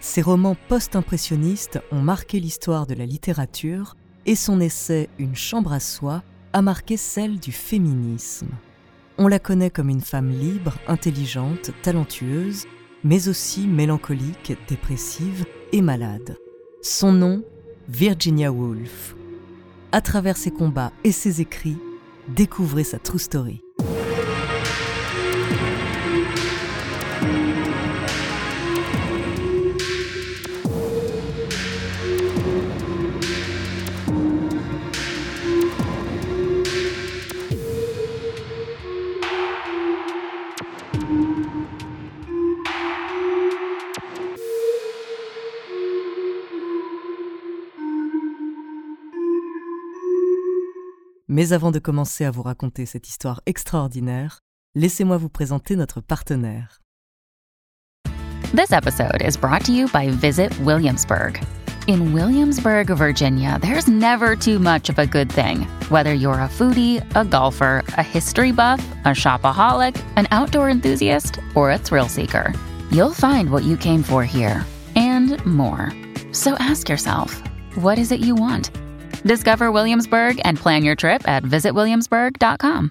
Ses romans post-impressionnistes ont marqué l'histoire de la littérature et son essai Une chambre à soi a marqué celle du féminisme. On la connaît comme une femme libre, intelligente, talentueuse, mais aussi mélancolique, dépressive et malade. Son nom, Virginia Woolf. À travers ses combats et ses écrits, découvrez sa true story. Mais avant de commencer à vous raconter cette histoire extraordinaire, laissez-moi vous présenter notre partenaire. This episode is brought to you by Visit Williamsburg. In Williamsburg, Virginia, there's never too much of a good thing. Whether you're a foodie, a golfer, a history buff, a shopaholic, an outdoor enthusiast, or a thrill seeker, you'll find what you came for here and more. So ask yourself, what is it you want? Discover Williamsburg and plan your trip at visitwilliamsburg.com.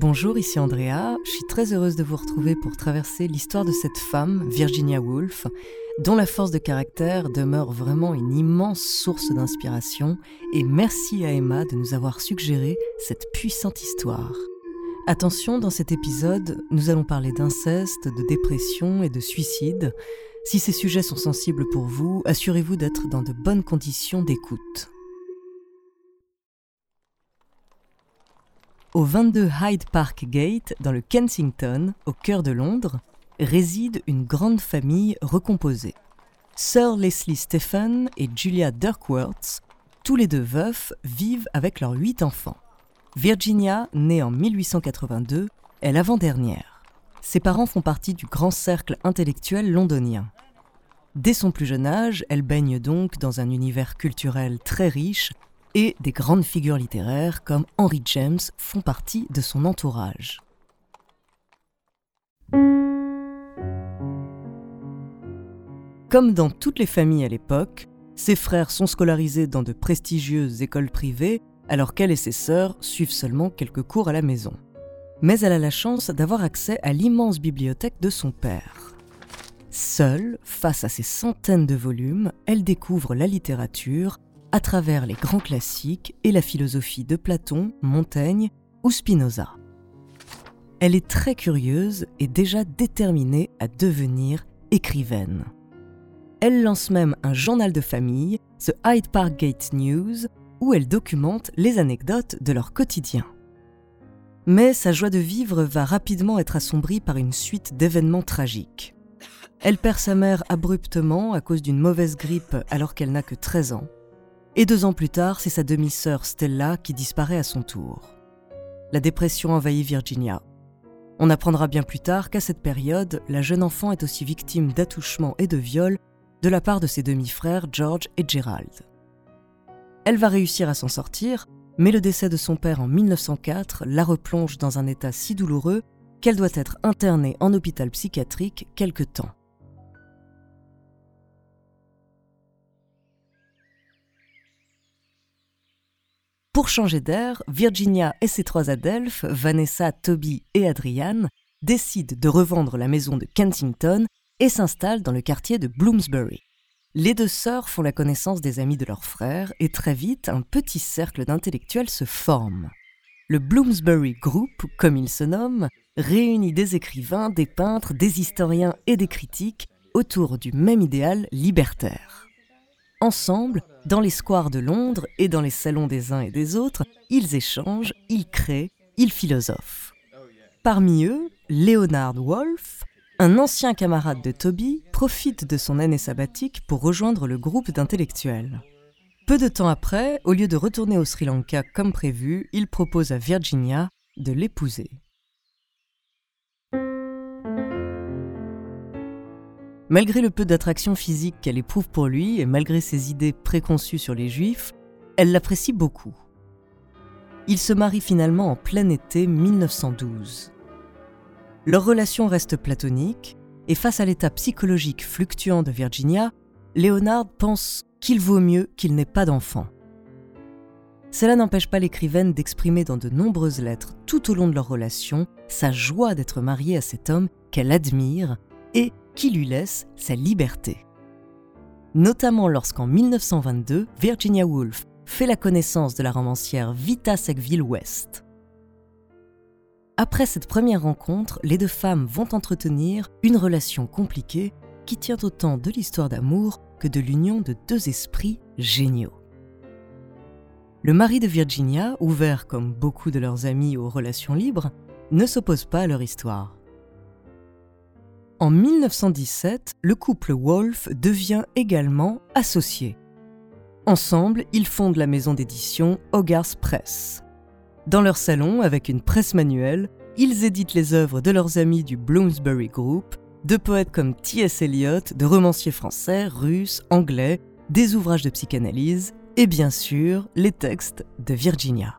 Bonjour, ici Andrea. Je suis très heureuse de vous retrouver pour traverser l'histoire de cette femme, Virginia Woolf, dont la force de caractère demeure vraiment une immense source d'inspiration. Et merci à Emma de nous avoir suggéré cette puissante histoire. Attention, dans cet épisode, nous allons parler d'inceste, de dépression et de suicide. Si ces sujets sont sensibles pour vous, assurez-vous d'être dans de bonnes conditions d'écoute. Au 22 Hyde Park Gate, dans le Kensington, au cœur de Londres, réside une grande famille recomposée. Sir Leslie Stephen et Julia Dirkworth, tous les deux veufs, vivent avec leurs huit enfants. Virginia, née en 1882, est l'avant-dernière. Ses parents font partie du grand cercle intellectuel londonien. Dès son plus jeune âge, elle baigne donc dans un univers culturel très riche et des grandes figures littéraires comme Henry James font partie de son entourage. Comme dans toutes les familles à l'époque, ses frères sont scolarisés dans de prestigieuses écoles privées, alors qu'elle et ses sœurs suivent seulement quelques cours à la maison. Mais elle a la chance d'avoir accès à l'immense bibliothèque de son père. Seule, face à ces centaines de volumes, elle découvre la littérature à travers les grands classiques et la philosophie de Platon, Montaigne ou Spinoza. Elle est très curieuse et déjà déterminée à devenir écrivaine. Elle lance même un journal de famille, The Hyde Park Gate News, où elle documente les anecdotes de leur quotidien. Mais sa joie de vivre va rapidement être assombrie par une suite d'événements tragiques. Elle perd sa mère abruptement à cause d'une mauvaise grippe alors qu'elle n'a que 13 ans. Et deux ans plus tard, c'est sa demi-sœur Stella qui disparaît à son tour. La dépression envahit Virginia. On apprendra bien plus tard qu'à cette période, la jeune enfant est aussi victime d'attouchements et de viols de la part de ses demi-frères George et Gerald. Elle va réussir à s'en sortir, mais le décès de son père en 1904 la replonge dans un état si douloureux qu'elle doit être internée en hôpital psychiatrique quelque temps. Pour changer d'air, Virginia et ses trois adelphes, Vanessa, Toby et Adrian, décident de revendre la maison de Kensington et s'installent dans le quartier de Bloomsbury. Les deux sœurs font la connaissance des amis de leur frère et très vite, un petit cercle d'intellectuels se forme. Le Bloomsbury Group, comme il se nomme, réunit des écrivains, des peintres, des historiens et des critiques autour du même idéal libertaire. Ensemble, dans les squares de Londres et dans les salons des uns et des autres, ils échangent, ils créent, ils philosophent. Parmi eux, Leonard Wolfe, un ancien camarade de Toby profite de son année sabbatique pour rejoindre le groupe d'intellectuels. Peu de temps après, au lieu de retourner au Sri Lanka comme prévu, il propose à Virginia de l'épouser. Malgré le peu d'attraction physique qu'elle éprouve pour lui et malgré ses idées préconçues sur les juifs, elle l'apprécie beaucoup. Ils se marient finalement en plein été 1912. Leur relation reste platonique, et face à l'état psychologique fluctuant de Virginia, Leonard pense qu'il vaut mieux qu'il n'ait pas d'enfant. Cela n'empêche pas l'écrivaine d'exprimer dans de nombreuses lettres tout au long de leur relation sa joie d'être mariée à cet homme qu'elle admire et qui lui laisse sa liberté. Notamment lorsqu'en 1922, Virginia Woolf fait la connaissance de la romancière Vita Sackville West. Après cette première rencontre, les deux femmes vont entretenir une relation compliquée qui tient autant de l'histoire d'amour que de l'union de deux esprits géniaux. Le mari de Virginia, ouvert comme beaucoup de leurs amis aux relations libres, ne s'oppose pas à leur histoire. En 1917, le couple Wolf devient également associé. Ensemble, ils fondent la maison d'édition Hogarth Press. Dans leur salon, avec une presse manuelle, ils éditent les œuvres de leurs amis du Bloomsbury Group, de poètes comme T.S. Eliot, de romanciers français, russes, anglais, des ouvrages de psychanalyse et bien sûr les textes de Virginia.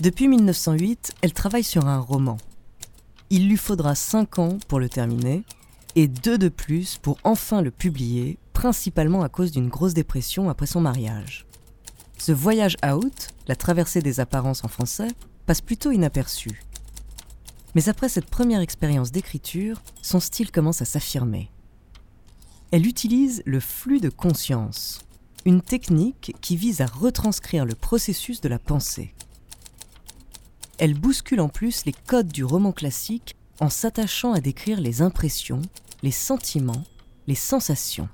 Depuis 1908, elle travaille sur un roman. Il lui faudra 5 ans pour le terminer et deux de plus pour enfin le publier, principalement à cause d'une grosse dépression après son mariage. Ce voyage out, la traversée des apparences en français, passe plutôt inaperçu. Mais après cette première expérience d'écriture, son style commence à s'affirmer. Elle utilise le flux de conscience, une technique qui vise à retranscrire le processus de la pensée elle bouscule en plus les codes du roman classique en s'attachant à décrire les impressions, les sentiments, les sensations.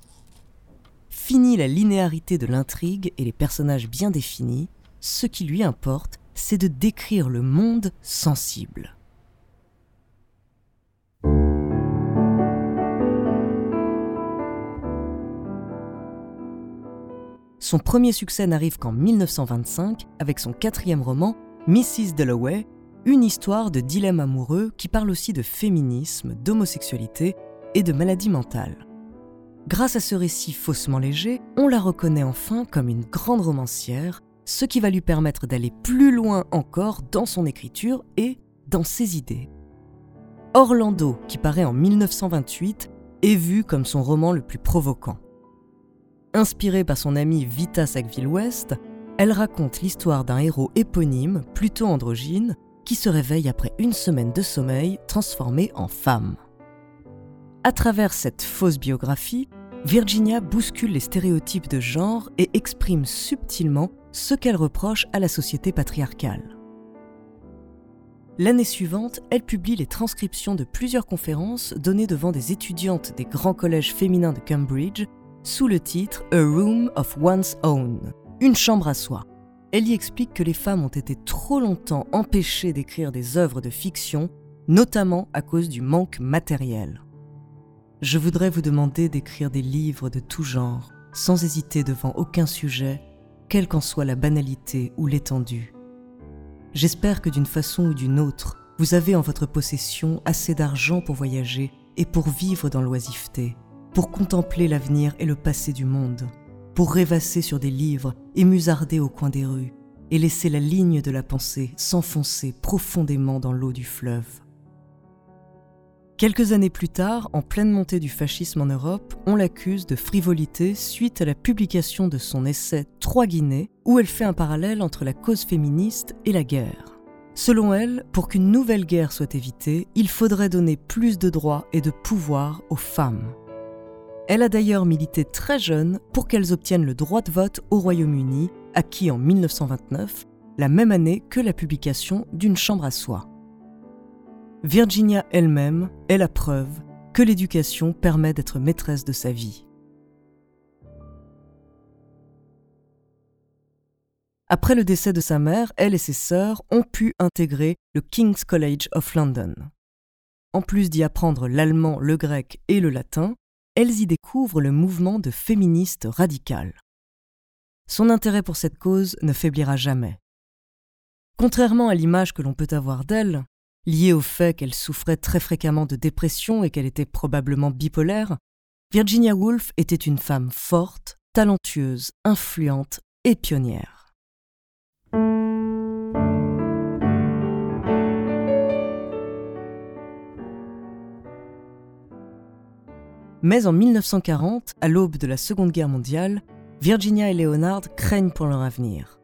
Fini la linéarité de l'intrigue et les personnages bien définis, ce qui lui importe, c'est de décrire le monde sensible. Son premier succès n'arrive qu'en 1925 avec son quatrième roman Mrs. Dalloway, une histoire de dilemme amoureux qui parle aussi de féminisme, d'homosexualité et de maladie mentale. Grâce à ce récit faussement léger, on la reconnaît enfin comme une grande romancière, ce qui va lui permettre d'aller plus loin encore dans son écriture et dans ses idées. Orlando, qui paraît en 1928, est vu comme son roman le plus provoquant. Inspiré par son amie Vita Sackville-West, elle raconte l'histoire d'un héros éponyme, plutôt androgyne, qui se réveille après une semaine de sommeil transformé en femme. À travers cette fausse biographie, Virginia bouscule les stéréotypes de genre et exprime subtilement ce qu'elle reproche à la société patriarcale. L'année suivante, elle publie les transcriptions de plusieurs conférences données devant des étudiantes des grands collèges féminins de Cambridge sous le titre A Room of One's Own, une chambre à soi. Elle y explique que les femmes ont été trop longtemps empêchées d'écrire des œuvres de fiction, notamment à cause du manque matériel. Je voudrais vous demander d'écrire des livres de tout genre, sans hésiter devant aucun sujet, quelle qu'en soit la banalité ou l'étendue. J'espère que d'une façon ou d'une autre, vous avez en votre possession assez d'argent pour voyager et pour vivre dans l'oisiveté, pour contempler l'avenir et le passé du monde pour rêvasser sur des livres et musarder au coin des rues, et laisser la ligne de la pensée s'enfoncer profondément dans l'eau du fleuve. Quelques années plus tard, en pleine montée du fascisme en Europe, on l'accuse de frivolité suite à la publication de son essai Trois Guinées, où elle fait un parallèle entre la cause féministe et la guerre. Selon elle, pour qu'une nouvelle guerre soit évitée, il faudrait donner plus de droits et de pouvoir aux femmes. Elle a d'ailleurs milité très jeune pour qu'elles obtiennent le droit de vote au Royaume-Uni, acquis en 1929, la même année que la publication d'une chambre à soie. Virginia elle-même est la preuve que l'éducation permet d'être maîtresse de sa vie. Après le décès de sa mère, elle et ses sœurs ont pu intégrer le King's College of London. En plus d'y apprendre l'allemand, le grec et le latin, elles y découvrent le mouvement de féministes radicales. Son intérêt pour cette cause ne faiblira jamais. Contrairement à l'image que l'on peut avoir d'elle, liée au fait qu'elle souffrait très fréquemment de dépression et qu'elle était probablement bipolaire, Virginia Woolf était une femme forte, talentueuse, influente et pionnière. Mais en 1940, à l'aube de la Seconde Guerre mondiale, Virginia et Leonard craignent pour leur avenir.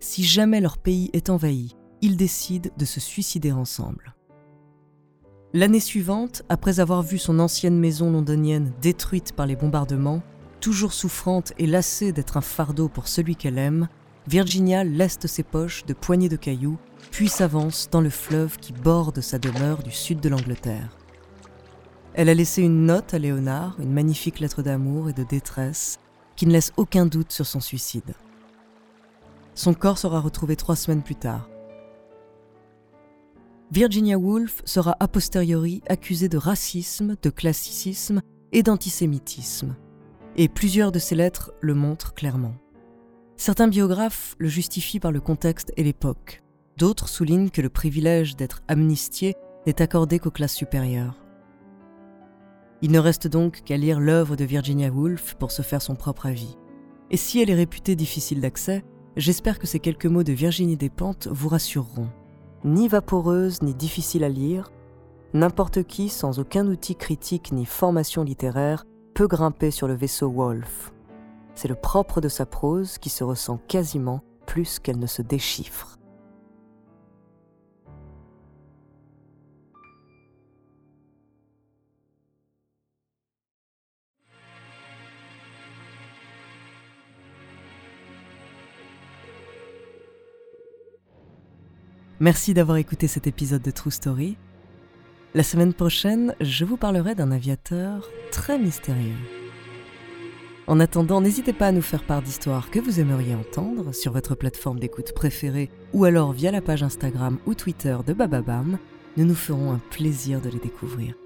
Si jamais leur pays est envahi, ils décident de se suicider ensemble. L'année suivante, après avoir vu son ancienne maison londonienne détruite par les bombardements, toujours souffrante et lassée d'être un fardeau pour celui qu'elle aime, Virginia leste ses poches de poignées de cailloux, puis s'avance dans le fleuve qui borde sa demeure du sud de l'Angleterre. Elle a laissé une note à Léonard, une magnifique lettre d'amour et de détresse, qui ne laisse aucun doute sur son suicide. Son corps sera retrouvé trois semaines plus tard. Virginia Woolf sera a posteriori accusée de racisme, de classicisme et d'antisémitisme. Et plusieurs de ses lettres le montrent clairement. Certains biographes le justifient par le contexte et l'époque. D'autres soulignent que le privilège d'être amnistié n'est accordé qu'aux classes supérieures. Il ne reste donc qu'à lire l'œuvre de Virginia Woolf pour se faire son propre avis. Et si elle est réputée difficile d'accès, j'espère que ces quelques mots de Virginie Despentes vous rassureront ni vaporeuse ni difficile à lire, n'importe qui sans aucun outil critique ni formation littéraire peut grimper sur le vaisseau Wolf. C'est le propre de sa prose qui se ressent quasiment plus qu'elle ne se déchiffre. Merci d'avoir écouté cet épisode de True Story. La semaine prochaine, je vous parlerai d'un aviateur très mystérieux. En attendant, n'hésitez pas à nous faire part d'histoires que vous aimeriez entendre sur votre plateforme d'écoute préférée ou alors via la page Instagram ou Twitter de Bababam. Nous nous ferons un plaisir de les découvrir.